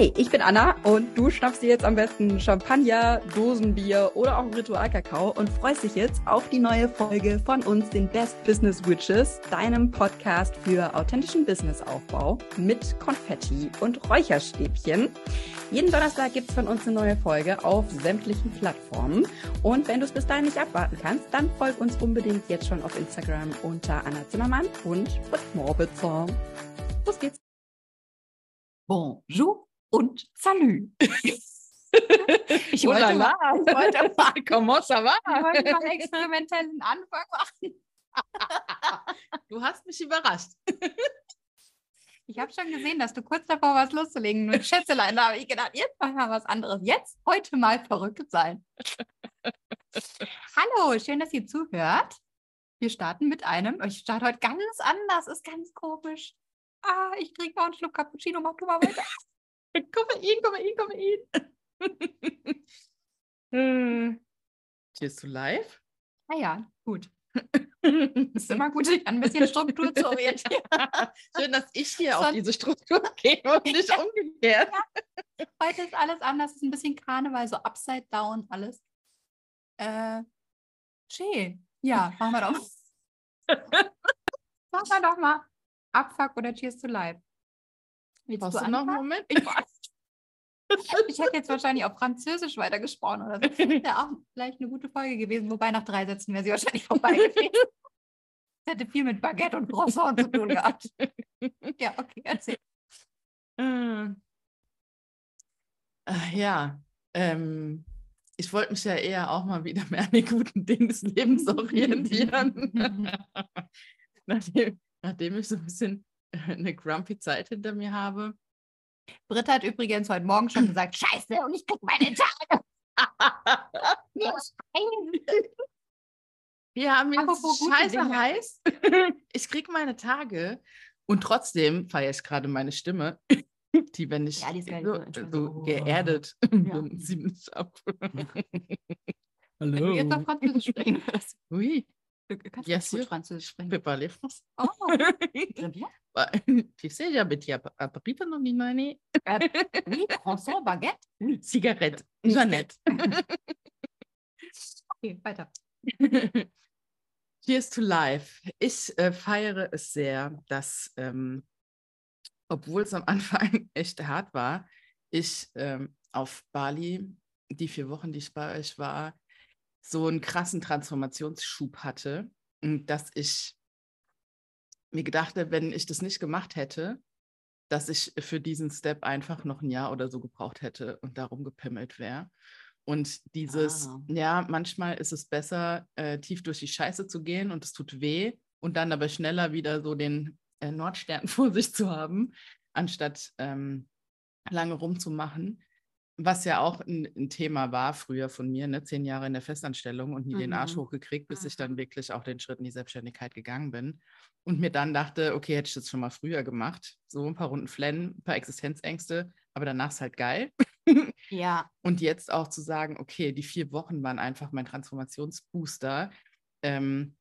Hi, ich bin Anna und du schnappst dir jetzt am besten Champagner, Dosenbier oder auch Ritualkakao und freust dich jetzt auf die neue Folge von uns, den Best Business Witches, deinem Podcast für authentischen Businessaufbau mit Konfetti und Räucherstäbchen. Jeden Donnerstag gibt's von uns eine neue Folge auf sämtlichen Plattformen. Und wenn du es bis dahin nicht abwarten kannst, dann folg uns unbedingt jetzt schon auf Instagram unter Anna Zimmermann und Fritz Morbitzer. Los geht's. Bonjour und Salut. Ich wollte, Oh la mal, ich wollte mal, comment ça va? Ich wollte mal experimentellen Anfang machen. Du hast mich überrascht. Ich habe schon gesehen, dass du kurz davor warst loszulegen. Nur Schätzelein, da habe ich gedacht, jetzt machen wir was anderes. Jetzt heute mal verrückt sein. Hallo, schön, dass ihr zuhört. Wir starten mit einem, ich starte heute ganz anders, ist ganz komisch. Ah, ich trinke noch einen Schluck Cappuccino, mach du mal weiter. Koffein, Koffein, Koffein. Hm. Cheers to live. Ah ja, gut. Ist immer gut, sich an ein bisschen Struktur zu orientieren. Schön, dass ich hier auf Sonst- diese Struktur gehe und nicht umgekehrt. Heute ist alles anders, es ist ein bisschen Karneval, so upside down alles. Äh, schön. Ja, machen wir doch. machen wir doch mal Abfuck oder Cheers to Life. Willst Brauchst du noch einen? Moment? Ich, ich hätte jetzt wahrscheinlich auf Französisch weitergesprochen oder so. Das wäre auch vielleicht eine gute Folge gewesen, wobei nach drei Sätzen wäre sie wahrscheinlich vorbei gewesen. Das hätte viel mit Baguette und Croissant zu tun gehabt. Ja, okay, erzähl. Ach, ja, ähm, ich wollte mich ja eher auch mal wieder mehr an den guten Dingen des Lebens orientieren. nachdem, nachdem ich so ein bisschen äh, eine grumpy Zeit hinter mir habe. Britta hat übrigens heute Morgen schon gesagt, scheiße, und ich krieg meine Tage. Ja, mir Apropos ist gute scheiße Dinge. heiß. Ich kriege meine Tage und trotzdem feiere ich gerade meine Stimme, die, wenn ich Ja, die so, so, so geerdet Ja. bin, ziemlich ab. Wenn du jetzt auf Französisch sprechen würdest. Oui, Du kannst Bien gut sûr. Französisch sprechen. français. Oh, très bien. Tu sais, j'habite à à Paris pendant une année. Äh, oui, Croissant, Baguette. Zigarette, Jeannette. Okay, weiter. Cheers to life. Ich äh, feiere es sehr, dass, ähm, obwohl es am Anfang echt hart war, ich ähm, auf Bali, die vier Wochen, die ich bei euch war, so einen krassen Transformationsschub hatte dass ich mir gedacht habe, wenn ich das nicht gemacht hätte, dass ich für diesen Step einfach noch ein Jahr oder so gebraucht hätte und darum gepimmelt wäre. Und dieses, Ah. ja, manchmal ist es besser, äh, tief durch die Scheiße zu gehen und es tut weh und dann aber schneller wieder so den äh, Nordstern vor sich zu haben, anstatt ähm, lange rumzumachen. Was ja auch ein, ein Thema war früher von mir, ne? zehn Jahre in der Festanstellung und nie den Arsch Mhm. hochgekriegt, bis ich Mhm. dann wirklich auch den Schritt in die Selbstständigkeit gegangen bin. Und mir dann dachte, okay, hätte ich das schon mal früher gemacht. So ein paar Runden Flennen, ein paar Existenzängste, aber danach ist halt geil. Ja, Und jetzt auch zu sagen, okay, die vier Wochen waren einfach mein Transformationsbooster. Ähm,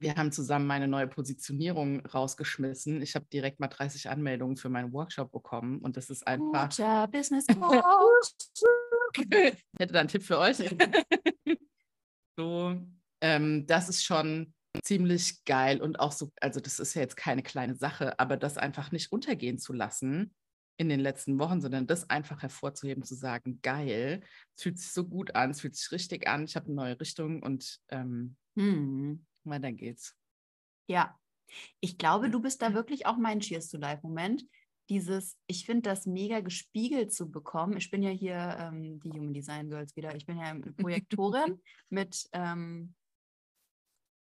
wir haben zusammen meine neue Positionierung rausgeschmissen. Ich habe direkt mal 30 Anmeldungen für meinen Workshop bekommen und das ist einfach. guter Business Coach. Ich hätte da einen Tipp für euch. so, ähm, das ist schon ziemlich geil und auch so, also das ist ja jetzt keine kleine Sache, aber das einfach nicht untergehen zu lassen in den letzten Wochen, sondern das einfach hervorzuheben, zu sagen, geil, es fühlt sich so gut an, es fühlt sich richtig an, ich habe eine neue Richtung und ähm, Hm. Weiter geht's. Ja, ich glaube, du bist da wirklich auch mein Cheers to Life-Moment. Dieses, ich finde das mega gespiegelt zu bekommen. Ich bin ja hier ähm, die Human Design Girls wieder. Ich bin ja Projektorin mit, ähm,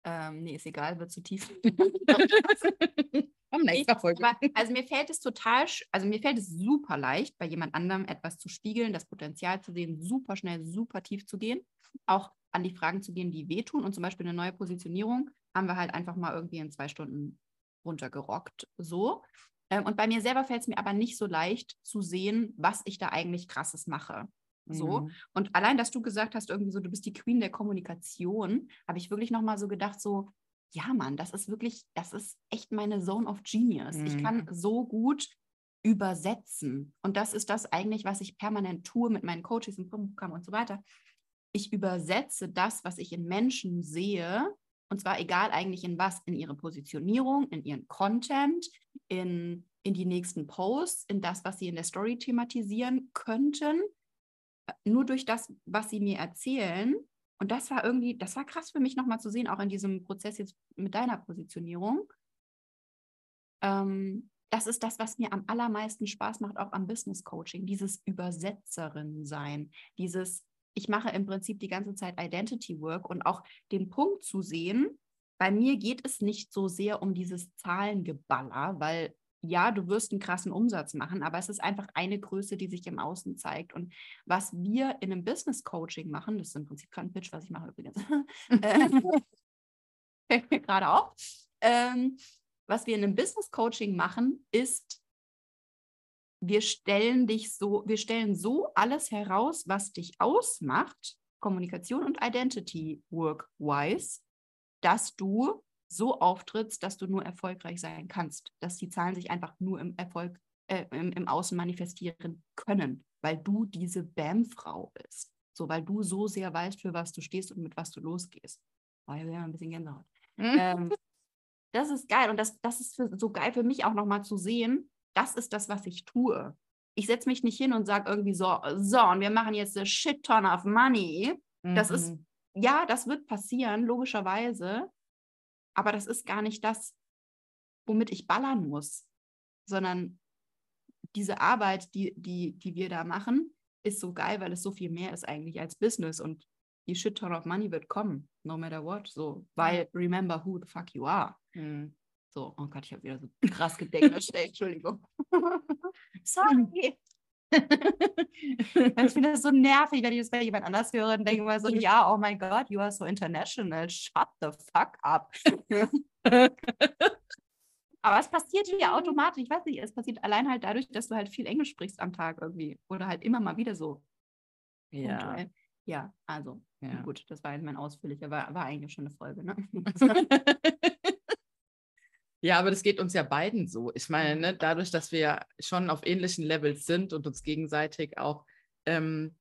ähm, nee, ist egal, wird zu tief. Nächsten Folge. aber, also mir fällt es total, also mir fällt es super leicht, bei jemand anderem etwas zu spiegeln, das Potenzial zu sehen, super schnell, super tief zu gehen, auch an die Fragen zu gehen, die wehtun. Und zum Beispiel eine neue Positionierung haben wir halt einfach mal irgendwie in zwei Stunden runtergerockt. So. Ähm, und bei mir selber fällt es mir aber nicht so leicht zu sehen, was ich da eigentlich krasses mache. So. Mhm. Und allein, dass du gesagt hast, irgendwie so, du bist die Queen der Kommunikation, habe ich wirklich nochmal so gedacht, so, ja, Mann, das ist wirklich, das ist echt meine Zone of Genius. Ich Mhm. kann so gut übersetzen. Und das ist das eigentlich, was ich permanent tue mit meinen Coaches im Programm und so weiter. Ich übersetze das, was ich in Menschen sehe, und zwar egal eigentlich in was, in ihre Positionierung, in ihren Content, in, in die nächsten Posts, in das, was sie in der Story thematisieren könnten, nur durch das, was sie mir erzählen. Und das war irgendwie, das war krass für mich nochmal zu sehen, auch in diesem Prozess jetzt mit deiner Positionierung. Ähm, das ist das, was mir am allermeisten Spaß macht, auch am Business Coaching, dieses Übersetzerin sein, dieses, ich mache im Prinzip die ganze Zeit Identity Work und auch den Punkt zu sehen, bei mir geht es nicht so sehr um dieses Zahlengeballer, weil ja, du wirst einen krassen Umsatz machen, aber es ist einfach eine Größe, die sich im Außen zeigt. Und was wir in einem Business Coaching machen, das ist im Prinzip kein Pitch, was ich mache übrigens, äh, fällt mir gerade auf, ähm, was wir in einem Business Coaching machen, ist, wir stellen dich so, wir stellen so alles heraus, was dich ausmacht, Kommunikation und Identity work-wise, dass du so auftrittst, dass du nur erfolgreich sein kannst, dass die Zahlen sich einfach nur im Erfolg, äh, im, im Außen manifestieren können, weil du diese BAM-Frau bist. So, weil du so sehr weißt, für was du stehst und mit was du losgehst. Oh, ja, ein bisschen Gänsehaut. Mhm. Ähm, das ist geil. Und das, das ist für, so geil für mich auch nochmal zu sehen, das ist das, was ich tue. Ich setze mich nicht hin und sage irgendwie so, so, und wir machen jetzt a shit ton of money. Mhm. Das ist, ja, das wird passieren, logischerweise. Aber das ist gar nicht das, womit ich ballern muss, sondern diese Arbeit, die, die, die wir da machen, ist so geil, weil es so viel mehr ist eigentlich als Business und die shit ton of money wird kommen, no matter what. So, weil remember who the fuck you are. Mhm. So, oh Gott, ich habe wieder so krass gedeckt. Entschuldigung. Sorry. ich finde das so nervig, wenn ich das bei jemand anders höre und denke mal so, ja, oh mein Gott, you are so international, shut the fuck up. Aber es passiert hier automatisch, ich weiß nicht, es passiert allein halt dadurch, dass du halt viel Englisch sprichst am Tag irgendwie oder halt immer mal wieder so. Ja. Ja, also, ja. gut, das war halt mein ausführlicher, war, war eigentlich schon eine Folge, ne? Ja, aber das geht uns ja beiden so. Ich meine, ne, dadurch, dass wir schon auf ähnlichen Levels sind und uns gegenseitig auch ähm,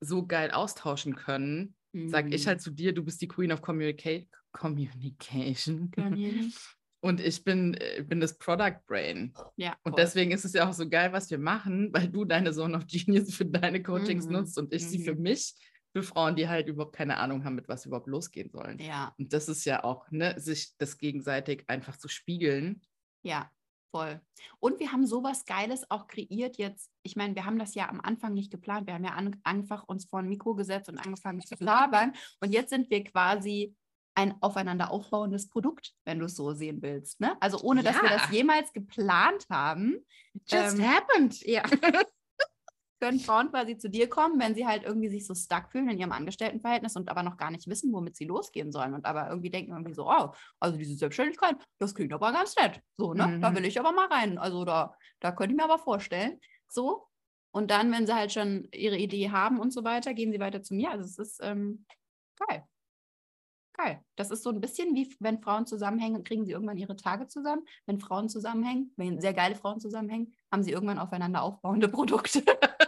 so geil austauschen können, mhm. sage ich halt zu dir, du bist die Queen of Communica Communication. Und ich bin, äh, bin das Product Brain. Ja, und deswegen ist es ja auch so geil, was wir machen, weil du deine Zone of Genius für deine Coachings mhm. nutzt und ich mhm. sie für mhm. mich für Frauen, die halt überhaupt keine Ahnung haben, mit was überhaupt losgehen sollen. Ja. Und das ist ja auch, ne, sich das gegenseitig einfach zu spiegeln. Ja, voll. Und wir haben sowas Geiles auch kreiert jetzt. Ich meine, wir haben das ja am Anfang nicht geplant. Wir haben ja an, einfach uns vor ein Mikro gesetzt und angefangen zu labern. Und jetzt sind wir quasi ein aufeinander aufbauendes Produkt, wenn du es so sehen willst. Ne? Also ohne, ja. dass wir das jemals geplant haben. Just ähm, happened. Ja. können Frauen quasi zu dir kommen, wenn sie halt irgendwie sich so stuck fühlen in ihrem Angestelltenverhältnis und aber noch gar nicht wissen, womit sie losgehen sollen und aber irgendwie denken irgendwie so, oh, also diese Selbstständigkeit, das klingt aber ganz nett. So, ne? Mhm. Da will ich aber mal rein. Also da, da könnte ich mir aber vorstellen. So. Und dann, wenn sie halt schon ihre Idee haben und so weiter, gehen sie weiter zu mir. Also es ist ähm, geil. Geil. Das ist so ein bisschen wie wenn Frauen zusammenhängen, kriegen sie irgendwann ihre Tage zusammen. Wenn Frauen zusammenhängen, wenn sehr geile Frauen zusammenhängen, haben sie irgendwann aufeinander aufbauende Produkte.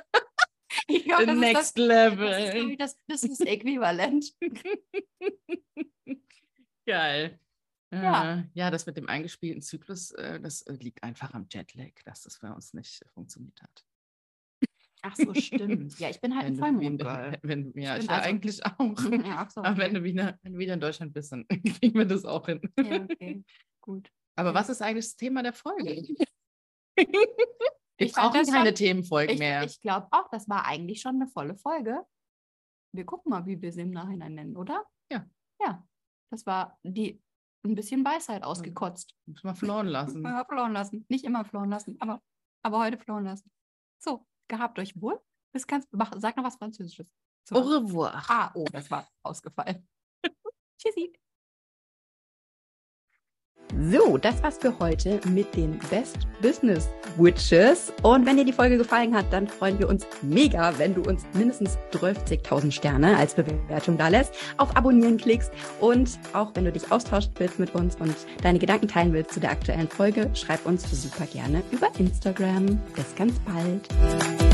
Glaub, das Next ist das, Level. Das ist das Business-Äquivalent. Geil. Ja. Äh, ja, das mit dem eingespielten Zyklus, äh, das äh, liegt einfach am Jetlag, dass das bei uns nicht funktioniert hat. Ach so, stimmt. Ja, ich bin halt ein Vollmond-Girl. Ja, ich, ich also, eigentlich auch. Ja, so, okay. Aber wenn du, wieder, wenn du wieder in Deutschland bist, dann kriegen wir das auch hin. Ja, okay. Gut. Aber was ist eigentlich das Thema der Folge? Wir brauchen keine schon, Themenfolgen ich, mehr. Ich glaube auch, das war eigentlich schon eine volle Folge. Wir gucken mal, wie wir sie im Nachhinein nennen, oder? Ja. Ja. Das war die ein bisschen Weisheit ausgekotzt. Muss man flohen lassen. Mal flohen lassen. Nicht immer flohen lassen, aber, aber heute flohen lassen. So, gehabt euch wohl. Bis ganz, mach, sag noch was Französisches. So. Au revoir. Ah, oh, das war ausgefallen. Tschüssi. So, das war's für heute mit den Best Business Witches. Und wenn dir die Folge gefallen hat, dann freuen wir uns mega, wenn du uns mindestens 12.000 Sterne als Bewertung da lässt, auf Abonnieren klickst und auch wenn du dich austauschen willst mit uns und deine Gedanken teilen willst zu der aktuellen Folge, schreib uns super gerne über Instagram. Bis ganz bald.